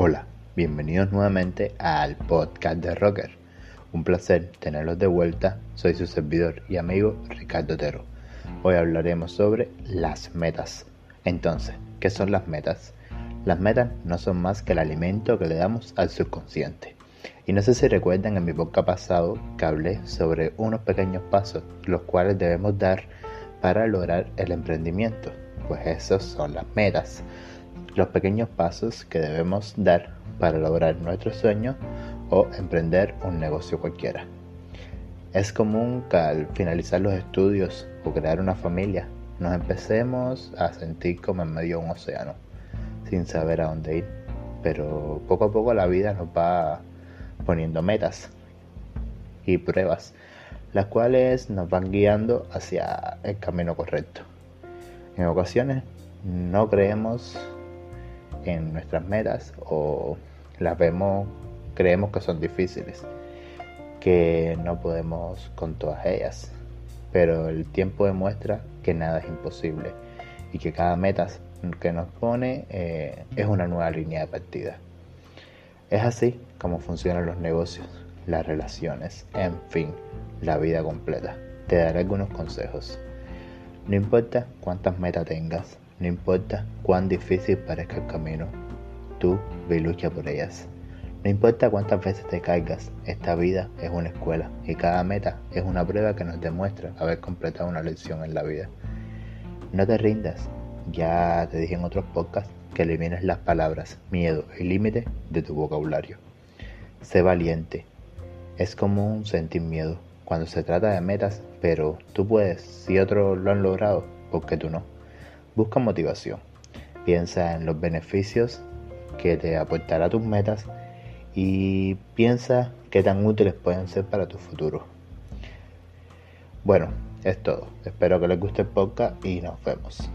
Hola, bienvenidos nuevamente al podcast de Rocker. Un placer tenerlos de vuelta. Soy su servidor y amigo Ricardo Otero. Hoy hablaremos sobre las metas. Entonces, ¿qué son las metas? Las metas no son más que el alimento que le damos al subconsciente. Y no sé si recuerdan en mi podcast pasado que hablé sobre unos pequeños pasos los cuales debemos dar para lograr el emprendimiento. Pues esos son las metas los pequeños pasos que debemos dar para lograr nuestro sueño o emprender un negocio cualquiera. Es común que al finalizar los estudios o crear una familia nos empecemos a sentir como en medio de un océano, sin saber a dónde ir. Pero poco a poco la vida nos va poniendo metas y pruebas, las cuales nos van guiando hacia el camino correcto. En ocasiones no creemos en nuestras metas o las vemos, creemos que son difíciles, que no podemos con todas ellas. Pero el tiempo demuestra que nada es imposible y que cada meta que nos pone eh, es una nueva línea de partida. Es así como funcionan los negocios, las relaciones, en fin, la vida completa. Te daré algunos consejos. No importa cuántas metas tengas, no importa cuán difícil parezca el camino, tú ve y por ellas. No importa cuántas veces te caigas, esta vida es una escuela y cada meta es una prueba que nos demuestra haber completado una lección en la vida. No te rindas, ya te dije en otros podcasts que elimines las palabras miedo y límite de tu vocabulario. Sé valiente. Es común sentir miedo cuando se trata de metas, pero tú puedes, si otros lo han logrado, ¿por qué tú no? Busca motivación. Piensa en los beneficios que te aportará tus metas y piensa qué tan útiles pueden ser para tu futuro. Bueno, es todo. Espero que les guste el podcast y nos vemos.